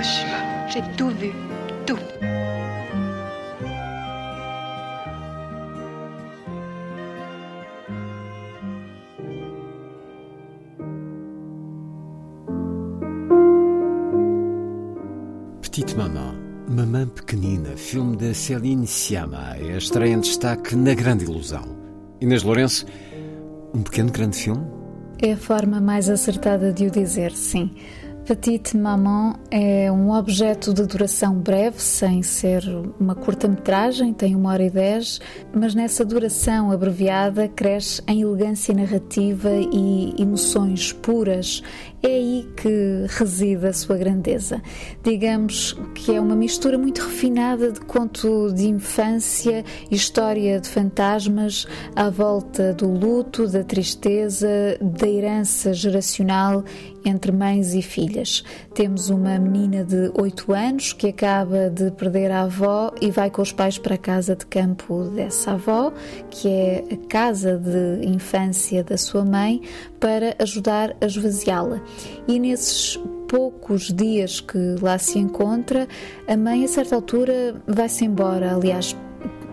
Hiroshima. J'ai tout vu. Tout. Petite Maman, Mamã Pequenina, filme de Céline Sciamma, é a estreia em destaque na Grande Ilusão. Inês Lourenço, um pequeno grande filme? É a forma mais acertada de o dizer, sim. Petite Maman é um objeto de duração breve, sem ser uma curta-metragem, tem uma hora e dez, mas nessa duração abreviada cresce em elegância narrativa e emoções puras. É aí que reside a sua grandeza. Digamos que é uma mistura muito refinada de conto de infância história de fantasmas à volta do luto, da tristeza, da herança geracional entre mães e filhas. Temos uma menina de 8 anos que acaba de perder a avó e vai com os pais para a casa de campo dessa avó, que é a casa de infância da sua mãe, para ajudar a esvaziá-la. E nesses poucos dias que lá se encontra, a mãe, a certa altura, vai-se embora. Aliás,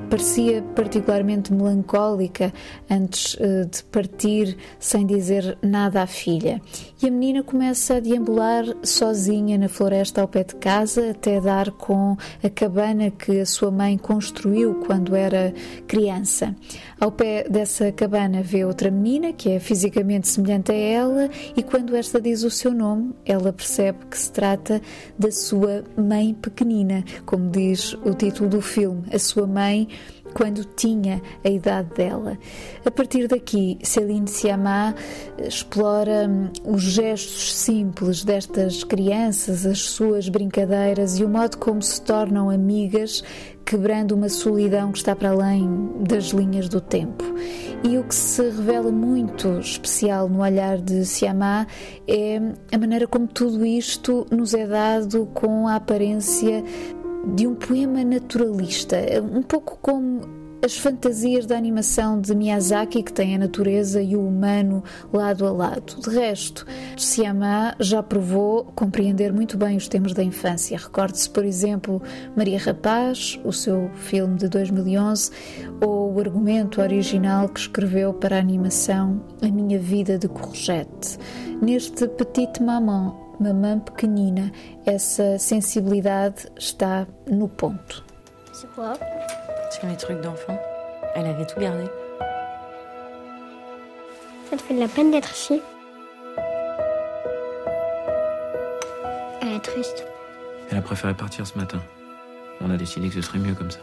parecia particularmente melancólica antes uh, de partir sem dizer nada à filha. E a menina começa a deambular sozinha na floresta ao pé de casa até dar com a cabana que a sua mãe construiu quando era criança. Ao pé dessa cabana vê outra menina que é fisicamente semelhante a ela e quando esta diz o seu nome, ela percebe que se trata da sua mãe pequenina, como diz o título do filme, a sua mãe quando tinha a idade dela. A partir daqui, Céline Sciamma explora hum, os gestos simples destas crianças, as suas brincadeiras e o modo como se tornam amigas, quebrando uma solidão que está para além das linhas do tempo. E o que se revela muito especial no olhar de Siamá é a maneira como tudo isto nos é dado com a aparência de um poema naturalista, um pouco como as fantasias da animação de Miyazaki, que tem a natureza e o humano lado a lado. De resto, Siamá já provou compreender muito bem os temas da infância. Recorde-se, por exemplo, Maria Rapaz, o seu filme de 2011, ou o argumento original que escreveu para a animação A Minha Vida de Courgette. Neste Petite Maman, Mamã Pequenina, essa sensibilidade está no ponto. C'est quoi? C'est mes trucs d'enfant. Elle avait tout gardé. Ça te fait de la peine d'être ici? Elle est triste. Elle a préféré partir ce matin. On a décidé que ce serait mieux comme ça.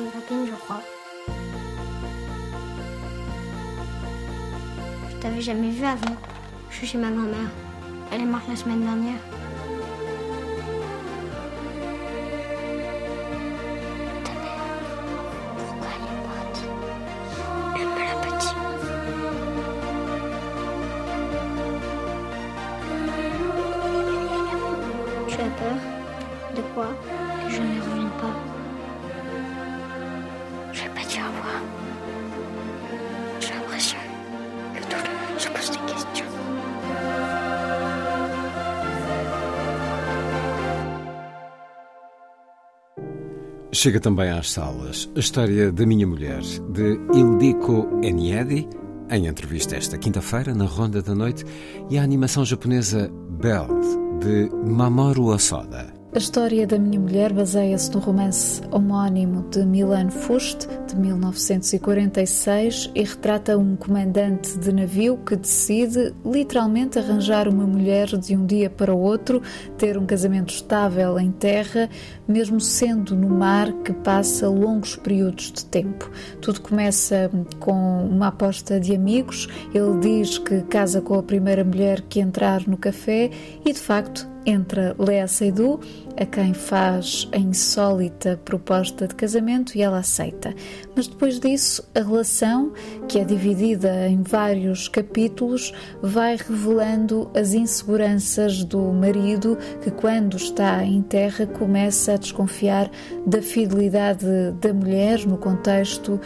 Je crois. Je t'avais jamais vu avant. Je suis chez ma grand-mère. Elle est morte la semaine dernière. Tu as peur? De quoi? Que je ne revienne pas. Chega também às salas a história da minha mulher, de Ildiko Eniedi, em entrevista esta quinta-feira, na Ronda da Noite, e a animação japonesa Belle, de Mamoru Osoda. A história da minha mulher baseia-se no romance homónimo de Milan Fust, de 1946, e retrata um comandante de navio que decide literalmente arranjar uma mulher de um dia para o outro, ter um casamento estável em terra, mesmo sendo no mar que passa longos períodos de tempo. Tudo começa com uma aposta de amigos. Ele diz que casa com a primeira mulher que entrar no café e, de facto, entra Lea Seydoux, a quem faz a insólita proposta de casamento e ela aceita. Mas depois disso, a relação, que é dividida em vários capítulos, vai revelando as inseguranças do marido que, quando está em terra, começa a desconfiar da fidelidade da mulher no contexto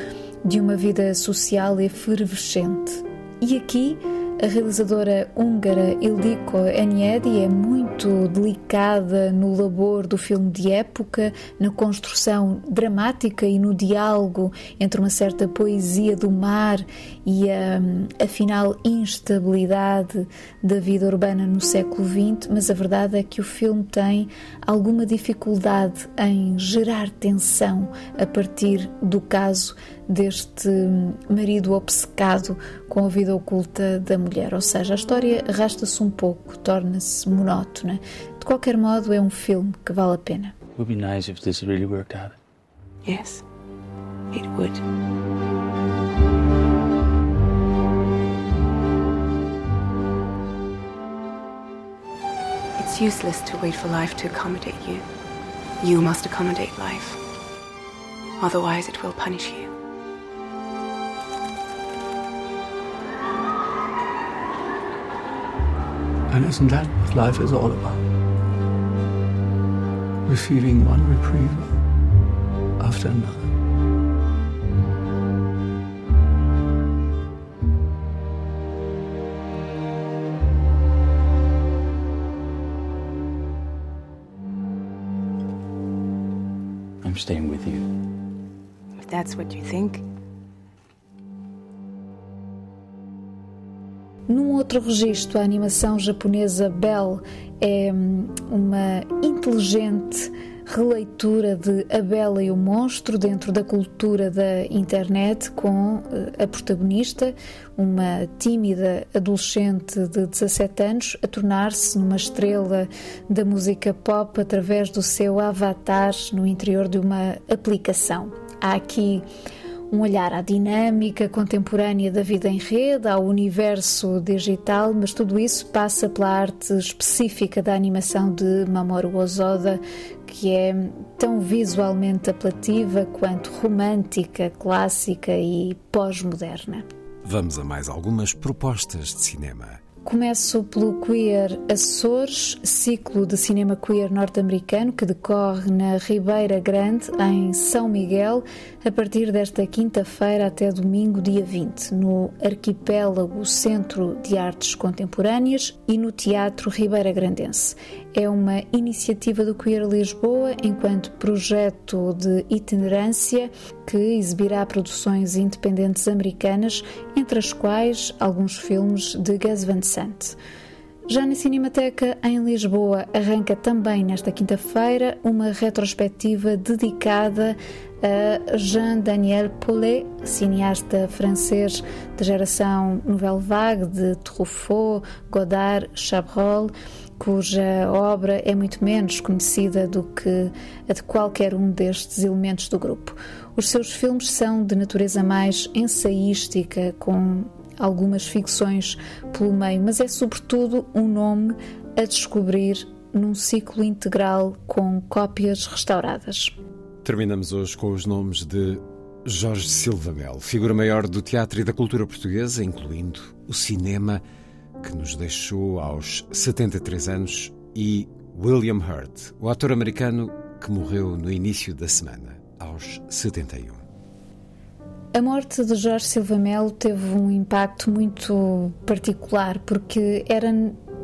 de uma vida social efervescente. E aqui a realizadora húngara Ildiko Enyedi é muito delicada no labor do filme de época, na construção dramática e no diálogo entre uma certa poesia do mar e a, a final instabilidade da vida urbana no século XX, mas a verdade é que o filme tem alguma dificuldade em gerar tensão a partir do caso deste marido obcecado com a vida oculta da mulher. Ou seja, a história arrasta-se um pouco, torna-se monótona. De qualquer modo, é um filme que vale a pena. It would be nice if this really worked out. Yes, it would. It's useless to wait for life to accommodate you. You must accommodate life. Otherwise, it will punish you. And isn't that what life is all about? Receiving one reprieve after another. I'm staying with you. If that's what you think. Num outro registro, a animação japonesa Bell é hum, uma inteligente releitura de A Bela e o Monstro dentro da cultura da internet, com eh, a protagonista, uma tímida adolescente de 17 anos, a tornar-se numa estrela da música pop através do seu avatar no interior de uma aplicação. Há aqui um olhar à dinâmica contemporânea da vida em rede, ao universo digital, mas tudo isso passa pela arte específica da animação de Mamoru Ozoda, que é tão visualmente apelativa quanto romântica, clássica e pós-moderna. Vamos a mais algumas propostas de cinema. Começo pelo Queer Açores, ciclo de cinema queer norte-americano que decorre na Ribeira Grande, em São Miguel, a partir desta quinta-feira até domingo, dia 20, no Arquipélago Centro de Artes Contemporâneas e no Teatro Ribeira Grandense. É uma iniciativa do Queer Lisboa enquanto projeto de itinerância que exibirá produções independentes americanas, entre as quais alguns filmes de Gus Van Sant. Já na Cinemateca em Lisboa arranca também nesta quinta-feira uma retrospectiva dedicada a Jean-Daniel Paulet, cineasta francês de geração Nouvelle Vague de Truffaut, Godard, Chabrol, cuja obra é muito menos conhecida do que a de qualquer um destes elementos do grupo. Os seus filmes são de natureza mais ensaística, com algumas ficções pelo meio, mas é sobretudo um nome a descobrir num ciclo integral com cópias restauradas. Terminamos hoje com os nomes de Jorge Silva Mel, figura maior do teatro e da cultura portuguesa, incluindo o cinema, que nos deixou aos 73 anos, e William Hurt, o ator americano que morreu no início da semana, aos 71. A morte de Jorge Silva Melo teve um impacto muito particular, porque era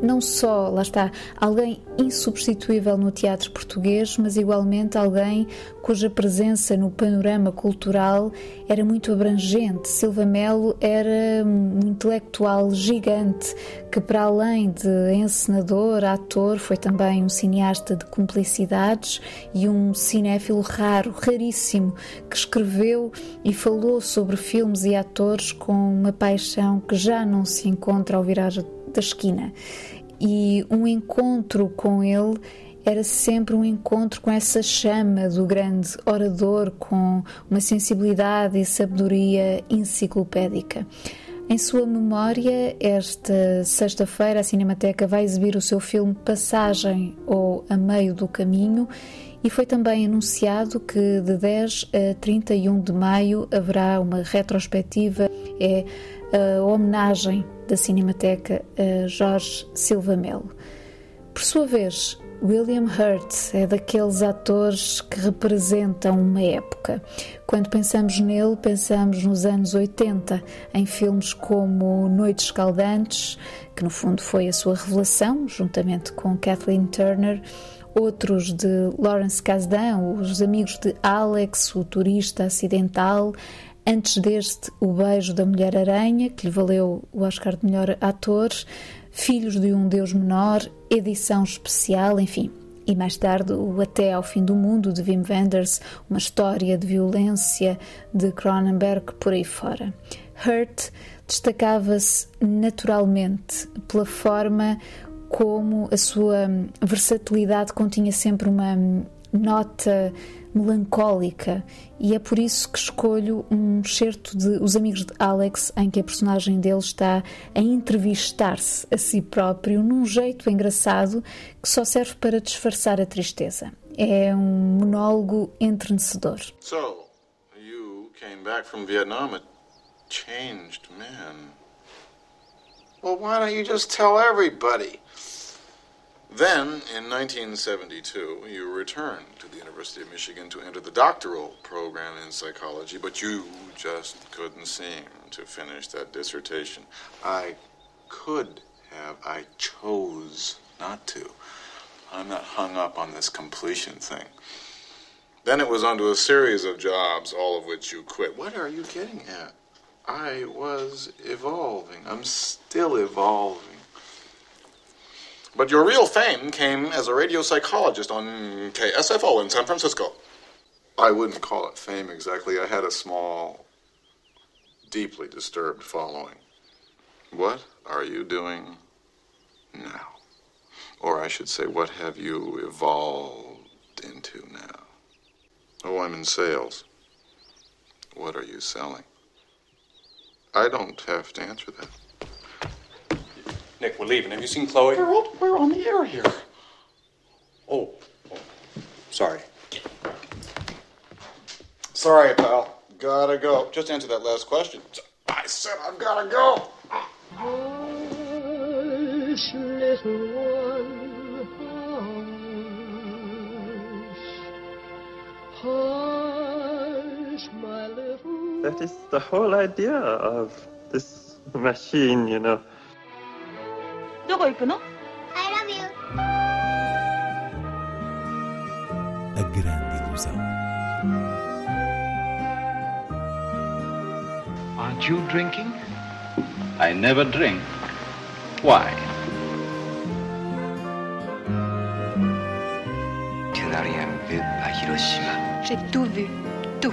não só, lá está, alguém insubstituível no teatro português, mas igualmente alguém cuja presença no panorama cultural era muito abrangente. Silva Melo era um intelectual gigante que, para além de encenador, ator, foi também um cineasta de cumplicidades e um cinéfilo raro, raríssimo, que escreveu e falou sobre filmes e atores com uma paixão que já não se encontra ao virar da esquina. E um encontro com ele era sempre um encontro com essa chama do grande orador, com uma sensibilidade e sabedoria enciclopédica. Em sua memória, esta sexta-feira, a Cinemateca vai exibir o seu filme Passagem ou A Meio do Caminho e foi também anunciado que de 10 a 31 de maio haverá uma retrospectiva, é a homenagem da Cinemateca a Jorge Silva Melo. Por sua vez, William Hurt é daqueles atores que representam uma época. Quando pensamos nele, pensamos nos anos 80, em filmes como Noites Escaldantes, que no fundo foi a sua revelação, juntamente com Kathleen Turner, outros de Lawrence Kasdan, Os Amigos de Alex, O Turista Acidental, antes deste O Beijo da Mulher-Aranha, que lhe valeu o Oscar de Melhor Ator, Filhos de um Deus Menor, edição especial, enfim. E mais tarde, o Até ao Fim do Mundo, de Wim Wenders, uma história de violência de Cronenberg, por aí fora. Hurt destacava-se naturalmente pela forma como a sua versatilidade continha sempre uma nota melancólica e é por isso que escolho um certo de Os Amigos de Alex em que a personagem dele está a entrevistar-se a si próprio num jeito engraçado que só serve para disfarçar a tristeza. É um monólogo entrenecedor. So, you came back from Vietnam a changed man. Well, why don't you just tell everybody? Then, in 1972, you returned to the University of Michigan to enter the doctoral program in psychology, but you just couldn't seem to finish that dissertation. I could have, I chose not to. I'm not hung up on this completion thing. Then it was onto a series of jobs, all of which you quit. What are you getting at? I was evolving. I'm still evolving. But your real fame came as a radio psychologist on KSFO in San Francisco. I wouldn't call it fame exactly. I had a small, deeply disturbed following. What are you doing now? Or I should say, what have you evolved into now? Oh, I'm in sales. What are you selling? I don't have to answer that. Nick, we're leaving. Have you seen Chloe? We're, we're on the air here. Oh, oh. sorry. Sorry, pal. Gotta go. Just answer that last question. I said I've gotta go. Hush, little one, hush. Hush, my little That is the whole idea of this machine, you know. どこ行くの I love you. A grande ilusão. Aren't you drinking? I never drink. Why? Tu n'as rien vu à Hiroshima. J'ai tout vu, tout.